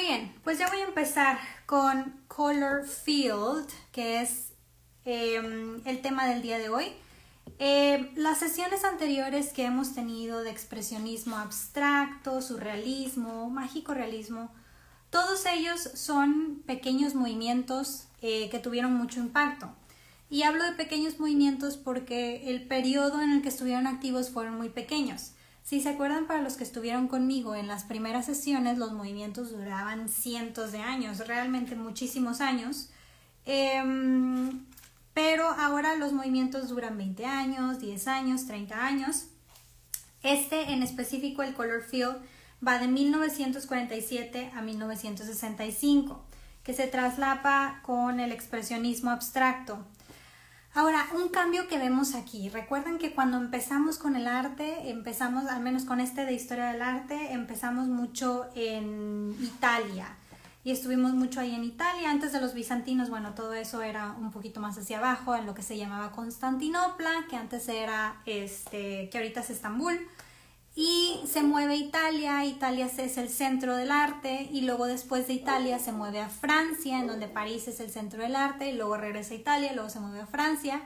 Muy bien, pues ya voy a empezar con Color Field, que es em, el tema del día de hoy. Em, las sesiones anteriores que hemos tenido de expresionismo abstracto, surrealismo, mágico realismo, todos ellos son pequeños movimientos eh, que tuvieron mucho impacto. Y hablo de pequeños movimientos porque el periodo en el que estuvieron activos fueron muy pequeños. Si se acuerdan, para los que estuvieron conmigo en las primeras sesiones, los movimientos duraban cientos de años, realmente muchísimos años. Em, pero ahora los movimientos duran 20 años, 10 años, 30 años. Este en específico, el Color Field, va de 1947 a 1965, que se traslapa con el expresionismo abstracto. Ahora, un cambio que vemos aquí. Recuerden que cuando empezamos con el arte, empezamos, al menos con este de historia del arte, empezamos mucho en Italia. Y estuvimos mucho ahí en Italia. Antes de los bizantinos, bueno, todo eso era un poquito más hacia abajo, en lo que se llamaba Constantinopla, que antes era, este, que ahorita es Estambul y se mueve Italia, Italia es el centro del arte y luego después de Italia se mueve a Francia, en donde París es el centro del arte y luego regresa a Italia, luego se mueve a Francia.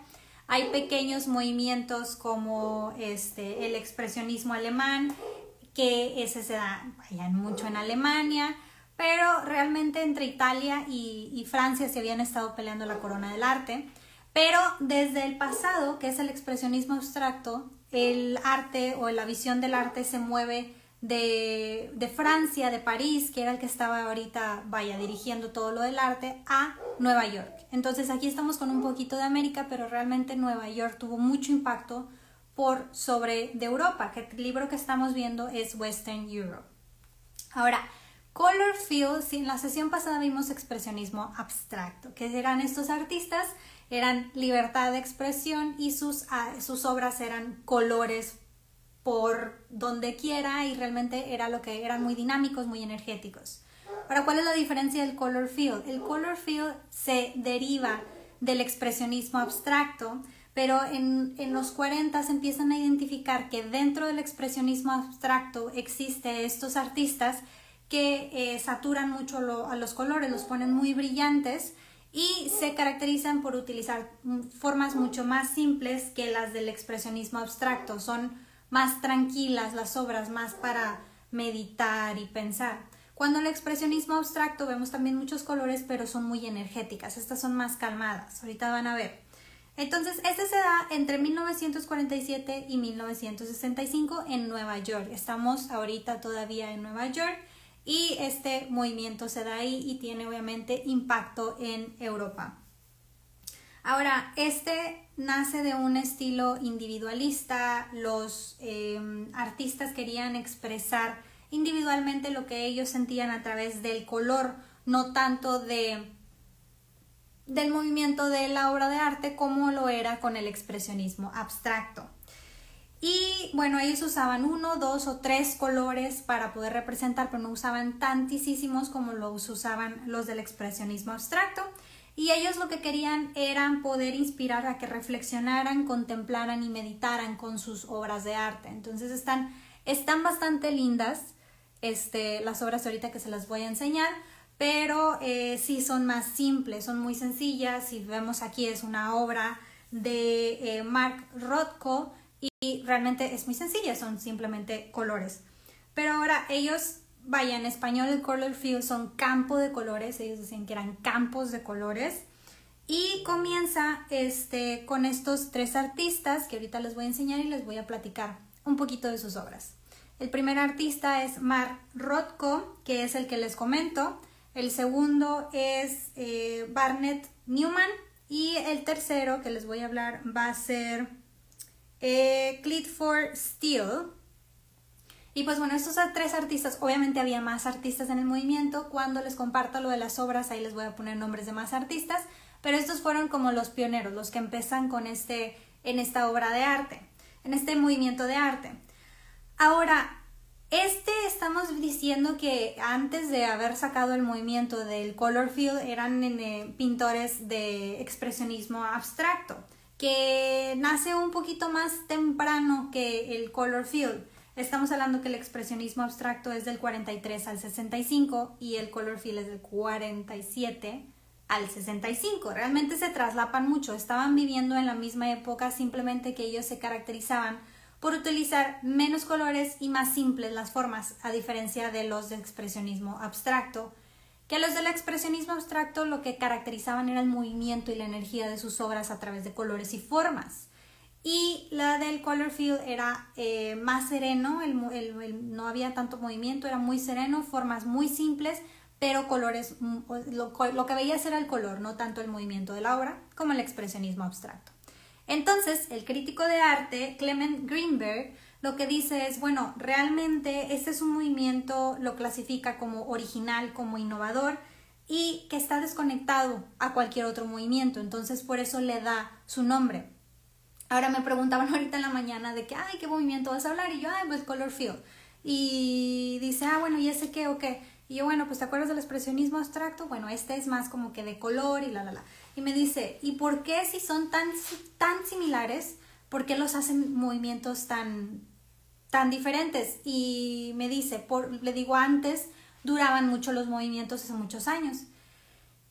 Hay pequeños movimientos como este, el expresionismo alemán, que ese se da mucho en Alemania, pero realmente entre Italia y, y Francia se habían estado peleando la corona del arte. Pero desde el pasado, que es el expresionismo abstracto, el arte o la visión del arte se mueve de, de, Francia, de París, que era el que estaba ahorita, vaya, dirigiendo todo lo del arte, a Nueva York. Entonces aquí estamos con un poquito de América, pero realmente Nueva York tuvo mucho impacto por sobre de Europa, que el libro que estamos viendo es Western Europe. Ahora, Color Field, en la sesión pasada vimos expresionismo abstracto, que eran estos artistas eran libertad de expresión y sus, ah, sus obras eran colores por donde quiera y realmente era lo que eran muy dinámicos, muy energéticos. Ahora, ¿cuál es la diferencia del color field? El color field se deriva del expresionismo abstracto, pero en, en los 40 se empiezan a identificar que dentro del expresionismo abstracto existe estos artistas que eh, saturan mucho a los colores, los ponen muy brillantes y se caracterizan por utilizar formas mucho más simples que las del expresionismo abstracto. Son más tranquilas las obras, más para meditar y pensar. Cuando el expresionismo abstracto vemos también muchos colores, pero son muy energéticas. Estas son más calmadas. Ahorita van a ver. Entonces, este se da entre 1947 y 1965 en Nueva York. Estamos ahorita todavía en Nueva York y este movimiento se da ahí y tiene obviamente impacto en Europa. Ahora, este nace de un estilo individualista, los em, artistas querían expresar individualmente lo que ellos sentían a través del color, no tanto de del movimiento de la obra de arte como lo era con el expresionismo abstracto. Y bueno, ellos usaban uno, dos o tres colores para poder representar, pero no usaban tantísimos como los usaban los del expresionismo abstracto. Y ellos lo que querían era poder inspirar a que reflexionaran, contemplaran y meditaran con sus obras de arte. Entonces están, están bastante lindas este, las obras ahorita que se las voy a enseñar, pero eh, sí son más simples, son muy sencillas. Si vemos aquí es una obra de eh, Mark Rothko y realmente es muy sencilla, son simplemente colores. Pero ahora ellos, vaya, en español el color field son campo de colores, ellos decían que eran campos de colores. Y comienza este, con estos tres artistas que ahorita les voy a enseñar y les voy a platicar un poquito de sus obras. El primer artista es Mark Rothko, que es el que les comento. El segundo es eh, Barnett Newman. Y el tercero que les voy a hablar va a ser eh, Clifford Steele. Y pues bueno, estos tres artistas, obviamente había más artistas en el movimiento, cuando les comparto lo de las obras, ahí les voy a poner nombres de más artistas, pero estos fueron como los pioneros, los que empiezan con este, en esta obra de arte, en este movimiento de arte. Ahora, este estamos diciendo que antes de haber sacado el movimiento del color field eran eh, pintores de expresionismo abstracto que nace un poquito más temprano que el color field. Estamos hablando que el expresionismo abstracto es del 43 al 65 y el color field es del 47 al 65. Realmente se traslapan mucho. Estaban viviendo en la misma época, simplemente que ellos se caracterizaban por utilizar menos colores y más simples las formas, a diferencia de los de expresionismo abstracto, que los del expresionismo abstracto lo que caracterizaban era el movimiento y la energía de sus obras a través de colores y formas. Y la del color field era eh, más sereno, no había tanto movimiento, era muy sereno, formas muy simples, pero colores, mm, lo, lo que veías era el color, no tanto el movimiento de la obra como el expresionismo abstracto. Entonces, el crítico de arte, Clement Greenberg, lo que dice es, bueno, realmente este es un movimiento, lo clasifica como original, como innovador y que está desconectado a cualquier otro movimiento, entonces por eso le da su nombre. Ahora me preguntaban ahorita en la mañana de que, ay, ¿qué movimiento vas a hablar? Y yo, ay, pues color field. Y dice, ah, bueno, ¿y ese qué o qué? Y yo, bueno, pues ¿te acuerdas del expresionismo abstracto? Bueno, este es más como que de color y la, la, la. Y me dice, ¿y por qué si son tan, tan similares, por qué los hacen movimientos tan, tan diferentes? Y me dice, le digo, antes duraban mucho los movimientos hace muchos años.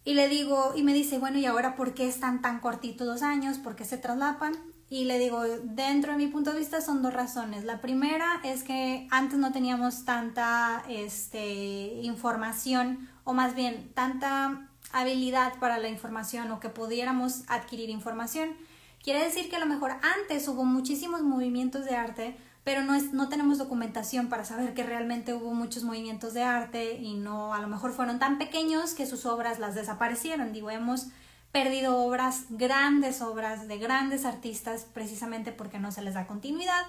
Y le digo, y me dice, bueno, ¿y ahora por qué están tan cortitos dos años? ¿Por qué se traslapan? Y le digo, dentro de mi punto de vista son dos razones. La primera es que antes no teníamos tanta este, información, o más bien tanta habilidad para la información o que pudiéramos adquirir información. Quiere decir que a lo mejor antes hubo muchísimos movimientos de arte, pero no, es, no tenemos documentación para saber que realmente hubo muchos movimientos de arte y no, a lo mejor fueron tan pequeños que sus obras las desaparecieron. Digo, hemos perdido obras, grandes obras de grandes artistas precisamente porque no se les da continuidad.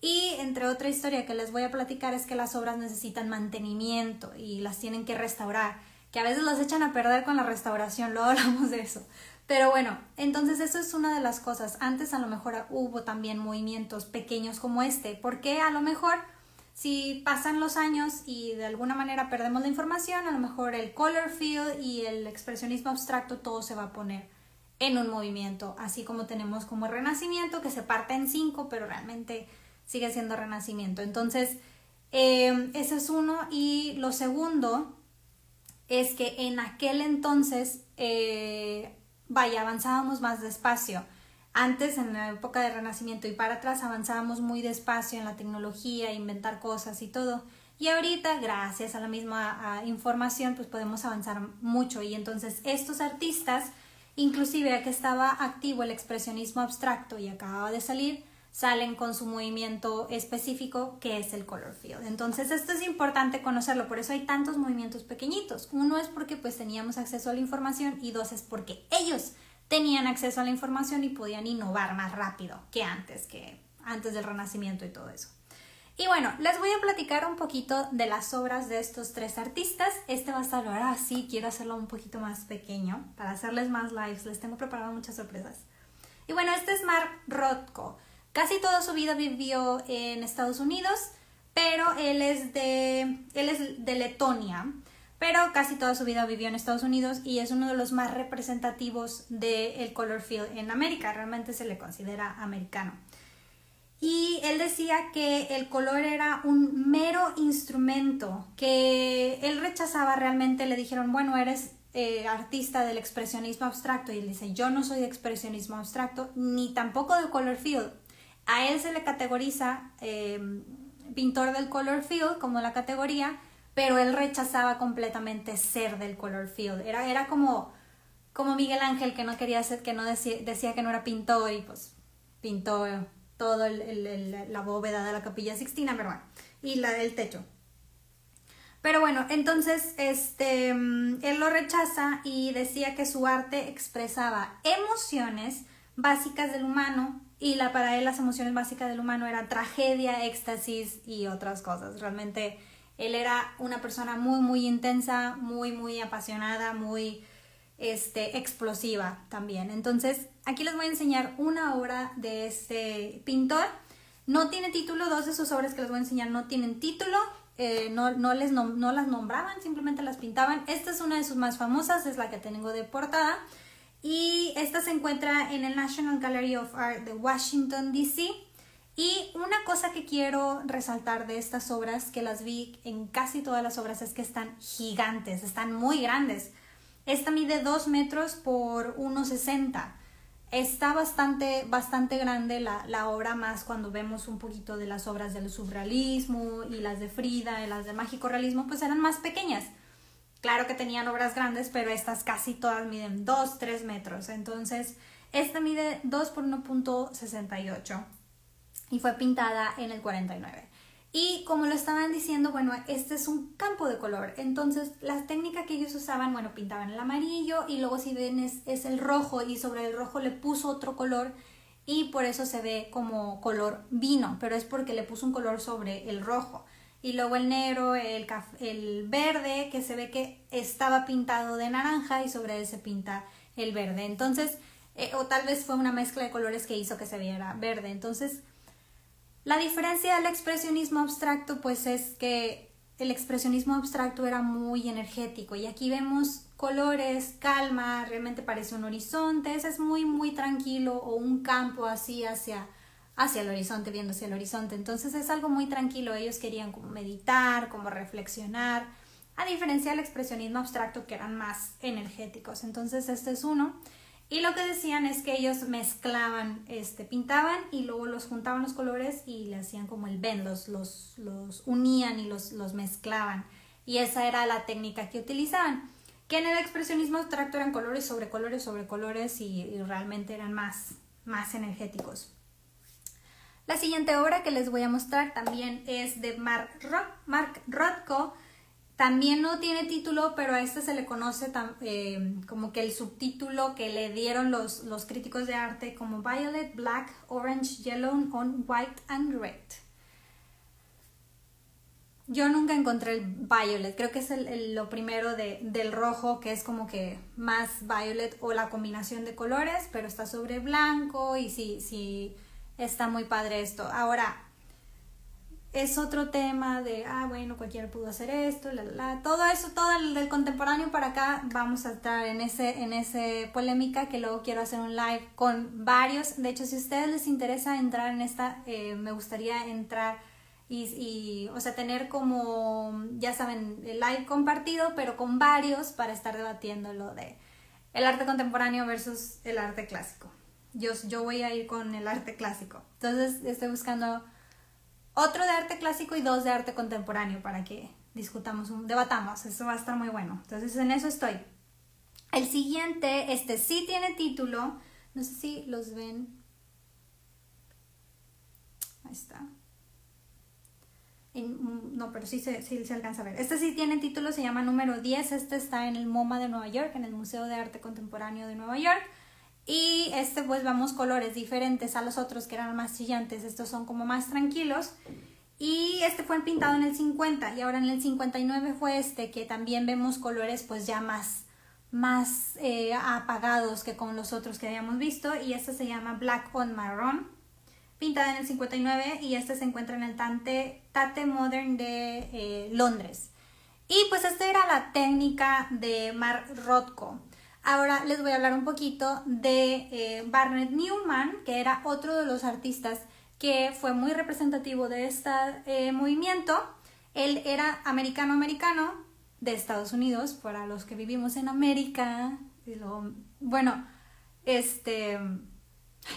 Y entre otra historia que les voy a platicar es que las obras necesitan mantenimiento y las tienen que restaurar, que a veces las echan a perder con la restauración, luego hablamos de eso. Pero bueno, entonces eso es una de las cosas. Antes a lo mejor hubo también movimientos pequeños como este, porque a lo mejor si pasan los años y de alguna manera perdemos la información, a lo mejor el color field y el expresionismo abstracto todo se va a poner en un movimiento, así como tenemos como el renacimiento que se parte en cinco, pero realmente sigue siendo renacimiento. Entonces, eh, ese es uno. Y lo segundo es que en aquel entonces, eh, vaya, avanzábamos más despacio. Antes, en la época del Renacimiento y para atrás, avanzábamos muy despacio en la tecnología, inventar cosas y todo. Y ahorita, gracias a la misma información, pues podemos avanzar mucho. Y entonces estos artistas, inclusive a que estaba activo el expresionismo abstracto y acababa de salir, salen con su movimiento específico que es el color field. Entonces esto es importante conocerlo, por eso hay tantos movimientos pequeñitos. Uno es porque pues teníamos acceso a la información y dos es porque ellos tenían acceso a la información y podían innovar más rápido que antes, que antes del Renacimiento y todo eso. Y bueno, les voy a platicar un poquito de las obras de estos tres artistas. Este va a estar ahora sí, quiero hacerlo un poquito más pequeño para hacerles más lives. Les tengo preparado muchas sorpresas. Y bueno, este es Mark Rothko. Casi toda su vida vivió en Estados Unidos, pero él es de, él es de Letonia pero casi toda su vida vivió en Estados Unidos y es uno de los más representativos del color field en América, realmente se le considera americano. Y él decía que el color era un mero instrumento, que él rechazaba realmente, le dijeron, bueno, eres eh, artista del expresionismo abstracto, y él dice, yo no soy de expresionismo abstracto, ni tampoco de color field. A él se le categoriza eh, pintor del color field como la categoría, pero él rechazaba completamente ser del color field. Era, era como, como Miguel Ángel que no quería ser, que no decía, decía que no era pintor y pues pintó todo la bóveda de la capilla Sixtina, pero bueno, y la del techo. Pero bueno, entonces este, mm, él lo rechaza y decía que su arte expresaba emociones básicas del humano y la, para él las emociones básicas del humano eran tragedia, éxtasis y otras cosas. Realmente él era una persona muy, muy intensa, muy, muy apasionada, muy este, explosiva también. Entonces, aquí les voy a enseñar una obra de este pintor. No tiene título, dos de sus obras que les voy a enseñar no tienen título, eh, no, no, les no las nombraban, simplemente las pintaban. Esta es una de sus más famosas, es la que tengo de portada. Y esta se encuentra en el National Gallery of Art de Washington, D.C. Y una cosa que quiero resaltar de estas obras, que las vi en casi todas las obras, es que están gigantes, están muy grandes. Esta mide 2 metros por 1,60. Está bastante, bastante grande la, la, obra, más cuando vemos un poquito de las obras del surrealismo y las de Frida y las de mágico realismo, pues eran más pequeñas. Claro que tenían obras grandes, pero estas casi todas miden 2, 3 metros. Entonces, esta mide 2 por 1.68 y fue pintada en el 49. Y como lo estaban diciendo, bueno, este es un campo de color. Entonces, la técnica que ellos usaban, bueno, pintaban el amarillo y luego si ven es, es el rojo y sobre el rojo le puso otro color y por eso se ve como color vino, pero es porque le puso un color sobre el rojo. Y luego el negro, el, el verde, que se ve que estaba pintado de naranja y sobre él se pinta el verde. Entonces, eh, o tal vez fue una mezcla de colores que hizo que se viera verde. Entonces, la diferencia del expresionismo abstracto pues es que el expresionismo abstracto era muy energético y aquí vemos colores, calma, realmente parece un horizonte, ese es muy muy tranquilo o un campo así hacia hacia el horizonte, viendo hacia el horizonte. Entonces es algo muy tranquilo, ellos querían como meditar, como reflexionar, a diferencia del expresionismo abstracto que eran más energéticos. Entonces este es uno. Y lo que decían es que ellos mezclaban, este, pintaban y luego los juntaban los colores y le hacían como el bend, los, los, unían y los, los mezclaban. Y esa era la técnica que utilizaban. Que en el expresionismo abstracto eran colores sobre colores sobre colores y, realmente eran más, más energéticos. La siguiente obra que les voy a mostrar también es de Mark, Mark Rothko, también no tiene título, pero a este se le conoce eh, como que el subtítulo que le dieron los, los críticos de arte como Violet, Black, Orange, Yellow, on White and Red. Yo nunca encontré el violet, creo que es lo primero de, del rojo, que es como que más violet o la combinación de colores, pero está sobre blanco y sí, sí, está muy padre esto. Ahora, es otro tema de, ah, bueno, cualquiera pudo hacer esto, la, la, todo eso, todo el del contemporáneo para acá, vamos a estar en ese, en ese polémica que luego quiero hacer un live con varios. De hecho, si a ustedes les interesa entrar en esta, eh, me gustaría entrar y, y, o sea, tener como, ya saben, el live compartido, pero con varios para estar debatiendo lo de el arte contemporáneo versus el arte clásico. Yo, yo voy a ir con el arte clásico. Entonces, estoy buscando otro de arte clásico y dos de arte contemporáneo para que discutamos, debatamos. Eso va a estar muy bueno. Entonces en eso estoy. El siguiente, este sí tiene título. No sé si los ven. Ahí está. no, pero sí se, sí se alcanza a ver. Este sí tiene título, se llama número 10. Este está en el MoMA de Nueva York, en el Museo de Arte Contemporáneo de Nueva York. Y este pues vamos colores diferentes a los otros que eran más chillantes. Estos son como más tranquilos. Y este fue pintado en el 50 y ahora en el 59 fue este que también vemos colores pues ya más, más eh, apagados que con los otros que habíamos visto. Y este se llama Black on Marron, pintada en el 59 y este se encuentra en el Tate, Tate Modern de eh, Londres. Y pues esta era la técnica de Mark Rothko. Ahora les voy a hablar un poquito de eh, Barnett Newman, que era otro de los artistas que fue muy representativo de este movimiento. Él era americano-americano de Estados Unidos, para los que vivimos en América. Y bueno, este,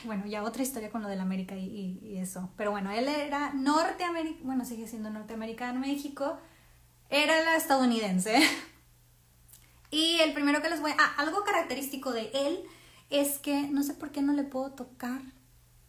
bueno, ya otra historia con lo del América y, eso. Pero bueno, él era norteamericano, bueno, sigue siendo norteamericano México, era estadounidense. Y el primero que les voy a... Ah, algo característico de él es que no sé por qué no le puedo tocar.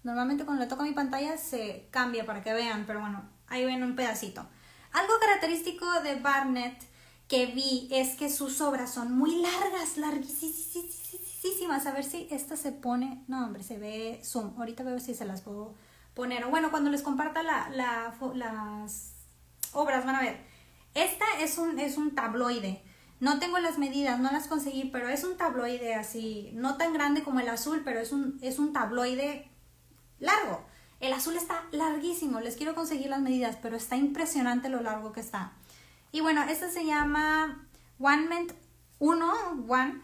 Normalmente cuando le toco a mi pantalla se cambia para que vean, pero bueno, ahí ven un pedacito. Algo característico de Barnett que vi es que sus obras son muy largas, larguísimas. A ver si esta se pone... No, hombre, se ve zoom. Ahorita veo si se las puedo poner. Bueno, cuando les comparta la, las obras van a ver. Esta es un, es un tabloide. No tengo las medidas, no las conseguí, pero es un tabloide así, no tan grande como el azul, pero es un, es un tabloide largo. El azul está larguísimo, les quiero conseguir las medidas, pero está impresionante lo largo que está. Y bueno, esta se llama One Ment 1, One,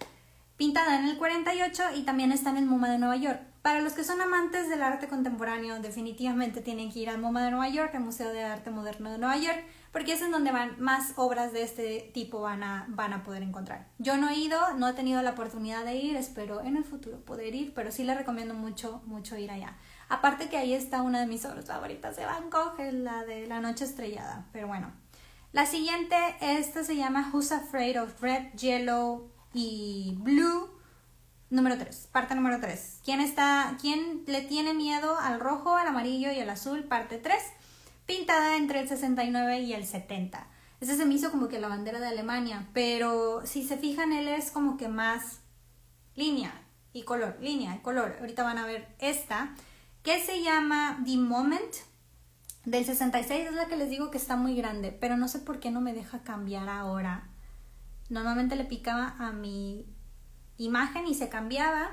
pintada en el 48 y también está en el MoMA de Nueva York. Para los que son amantes del arte contemporáneo, definitivamente tienen que ir al MoMA de Nueva York, al Museo de Arte Moderno de Nueva York, porque es en donde van más obras de este tipo van a, van a poder encontrar. Yo no he ido, no he tenido la oportunidad de ir, espero en el futuro poder ir, pero sí les recomiendo mucho, mucho ir allá. Aparte que ahí está una de mis obras favoritas de Bangkok, la de La Noche Estrellada, pero bueno. La siguiente, esta se llama Who's Afraid of Red, Yellow y Blue Número 3, parte número 3. ¿Quién, está, ¿Quién le tiene miedo al rojo, al amarillo y al azul? Parte 3. Pintada entre el 69 y el 70. Ese se me hizo como que la bandera de Alemania, pero si se fijan, él es como que más línea y color, línea y color. Ahorita van a ver esta, que se llama The Moment del 66. Es la que les digo que está muy grande, pero no sé por qué no me deja cambiar ahora. Normalmente le picaba a mi imagen y se cambiaba,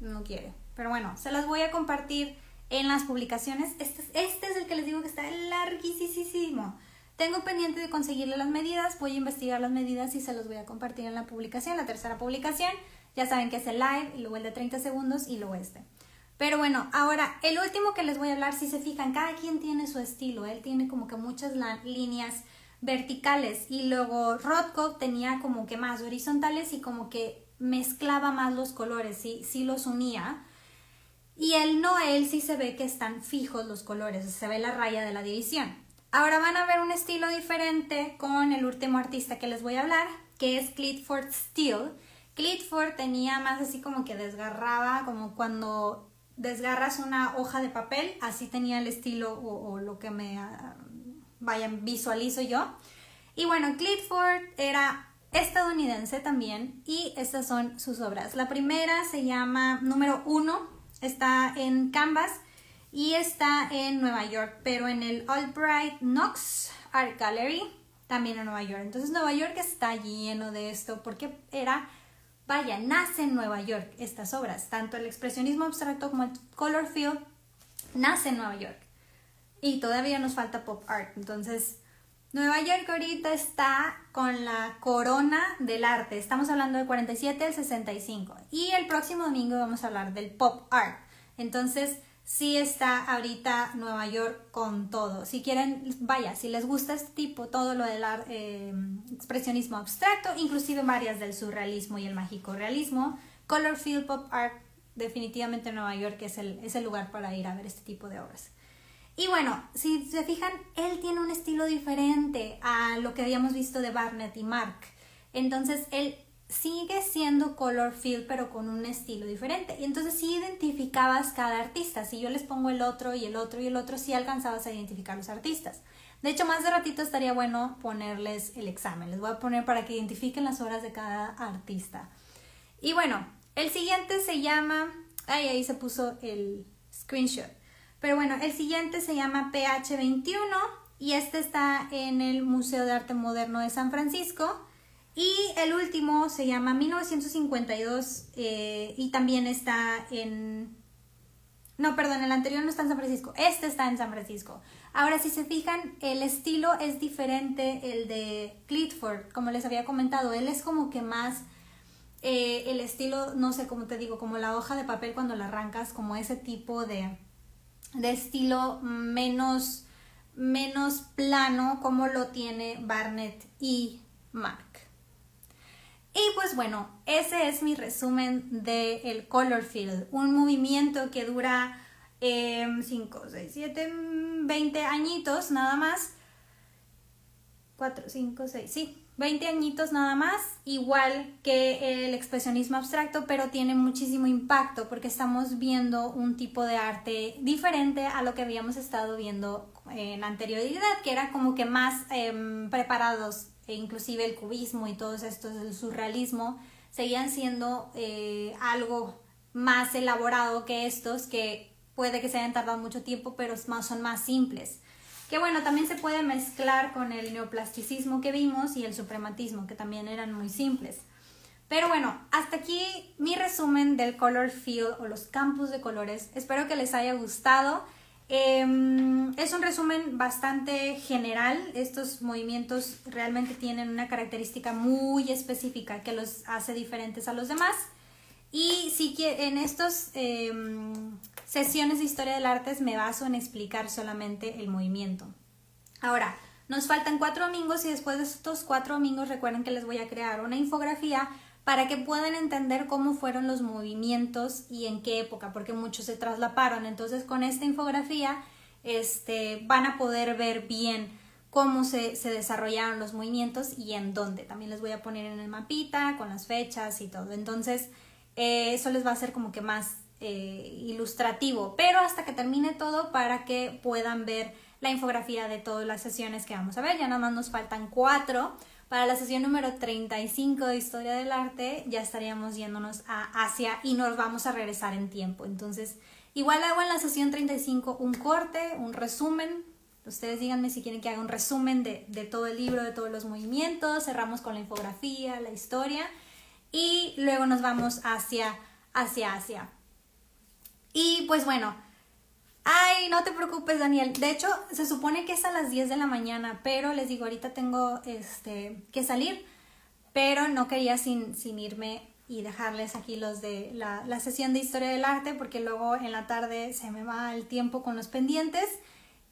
no quiere. Pero bueno, se las voy a compartir en las publicaciones. Este, este es el que les digo que está larguísimo. Tengo pendiente de conseguirle las medidas, voy a investigar las medidas y se los voy a compartir en la publicación, la tercera publicación. Ya saben que es el live, luego el de 30 segundos y luego este. Pero bueno, ahora el último que les voy a hablar, si se fijan, cada quien tiene su estilo, él tiene como que muchas líneas verticales y luego Rothko tenía como que más horizontales y como que mezclaba más los colores, sí, sí los unía. Y el Noel sí se ve que están fijos los colores, se ve la raya de la división. Ahora van a ver un estilo diferente con el último artista que les voy a hablar, que es Clifford Steele. Clifford tenía más así como que desgarraba, como cuando desgarras una hoja de papel, así tenía el estilo o, lo que me uh, vayan visualizo yo. Y bueno, Clifford era estadounidense también y estas son sus obras. La primera se llama número uno, está en Canvas y está en Nueva York, pero en el Albright Knox Art Gallery, también en Nueva York. Entonces Nueva York está lleno de esto porque era, vaya, nace en Nueva York estas obras, tanto el expresionismo abstracto como el color field nace en Nueva York. Y todavía nos falta pop art, entonces Nueva York ahorita está con la corona del arte. Estamos hablando del 47 al 65. Y el próximo domingo vamos a hablar del pop art. Entonces, sí está ahorita Nueva York con todo. Si quieren, vaya, si les gusta este tipo, todo lo del eh, expresionismo abstracto, inclusive varias del surrealismo y el mágico realismo, Color Field Pop Art, definitivamente Nueva York es el, es el lugar para ir a ver este tipo de obras. Y bueno, si se fijan, él tiene un estilo diferente a lo que habíamos visto de Barnett y Mark. Entonces, él sigue siendo color field, pero con un estilo diferente. Y entonces sí identificabas cada artista. Si yo les pongo el otro y el otro y el otro, sí alcanzabas a identificar los artistas. De hecho, más de ratito estaría bueno ponerles el examen. Les voy a poner para que identifiquen las obras de cada artista. Y bueno, el siguiente se llama... Ay, ahí se puso el screenshot. Pero bueno, el siguiente se llama PH21 y este está en el Museo de Arte Moderno de San Francisco. Y el último se llama 1952 eh, y también está en... No, perdón, el anterior no está en San Francisco, este está en San Francisco. Ahora, si se fijan, el estilo es diferente el de Clifford, como les había comentado, él es como que más... Eh, el estilo, no sé cómo te digo, como la hoja de papel cuando la arrancas, como ese tipo de, de estilo menos, menos plano como lo tiene Barnett y Mark. Y pues bueno, ese es mi resumen del el Color Field, un movimiento que dura 5, 6, 7, 20 añitos nada más. 4, 5, 6, sí, 20 añitos nada más, igual que el expresionismo abstracto, pero tiene muchísimo impacto porque estamos viendo un tipo de arte diferente a lo que habíamos estado viendo en anterioridad, que era como que más em, preparados, e inclusive el cubismo y todos estos, el surrealismo, seguían siendo eh, algo más elaborado que estos, que puede que se hayan tardado mucho tiempo, pero son más simples. Que bueno, también se puede mezclar con el neoplasticismo que vimos y el suprematismo, que también eran muy simples. Pero bueno, hasta aquí mi resumen del Color Field o los campos de colores. Espero que les haya gustado. Em, es un resumen bastante general. Estos movimientos realmente tienen una característica muy específica que los hace diferentes a los demás. Y si en estas em, sesiones de historia del arte me baso en explicar solamente el movimiento. Ahora, nos faltan cuatro domingos y después de estos cuatro domingos recuerden que les voy a crear una infografía para que puedan entender cómo fueron los movimientos y en qué época, porque muchos se traslaparon. Entonces, con esta infografía este, van a poder ver bien cómo se, desarrollaron los movimientos y en dónde. También les voy a poner en el mapita con las fechas y todo. Entonces, eh, eso les va a ser como que más eh, ilustrativo, pero hasta que termine todo para que puedan ver la infografía de todas las sesiones que vamos a ver. Ya nada más nos faltan cuatro. Para la sesión número 35 de Historia del Arte ya estaríamos yéndonos a Asia y nos vamos a regresar en tiempo. Entonces, igual hago en la sesión 35 un corte, un resumen Ustedes díganme si quieren que haga un resumen de, todo el libro, de todos los movimientos, cerramos con la infografía, la historia y luego nos vamos hacia, hacia Asia. Y pues bueno, ay, no te preocupes Daniel, de hecho se supone que es a las 10 de la mañana, pero les digo, ahorita tengo este, que salir, pero no quería sin, sin irme y dejarles aquí los de la, la sesión de historia del arte porque luego en la tarde se me va el tiempo con los pendientes.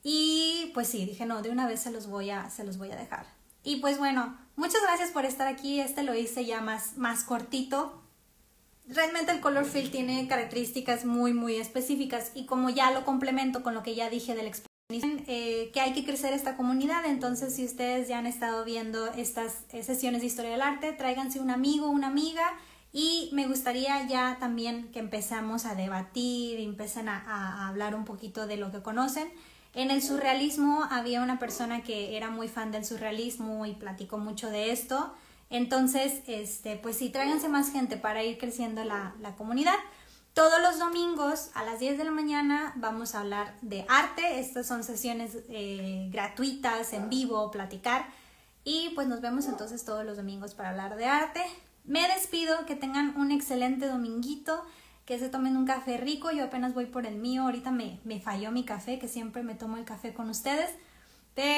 Y pues sí, dije, no, de una vez se los voy a, se los voy a dejar. Y pues bueno, muchas gracias por estar aquí. Este lo hice ya más, más cortito. Realmente el color fill tiene características muy, muy específicas y como ya lo complemento con lo que ya dije del experiencia, eh, que hay que crecer esta comunidad. Entonces, si ustedes ya han estado viendo estas eh, sesiones de historia del arte, tráiganse un amigo, una amiga y me gustaría ya también que empezamos a debatir, empiecen a hablar un poquito de lo que conocen. En el surrealismo había una persona que era muy fan del surrealismo y platicó mucho de esto. Entonces, este, pues sí, tráiganse más gente para ir creciendo la, comunidad. Todos los domingos a las 10 de la mañana vamos a hablar de arte. Estas son sesiones eh, gratuitas, en vivo, platicar. Y pues nos vemos entonces todos los domingos para hablar de arte. Me despido, que tengan un excelente dominguito que se tomen un café rico. Yo apenas voy por el mío. Ahorita me, me falló mi café, que siempre me tomo el café con ustedes. Pero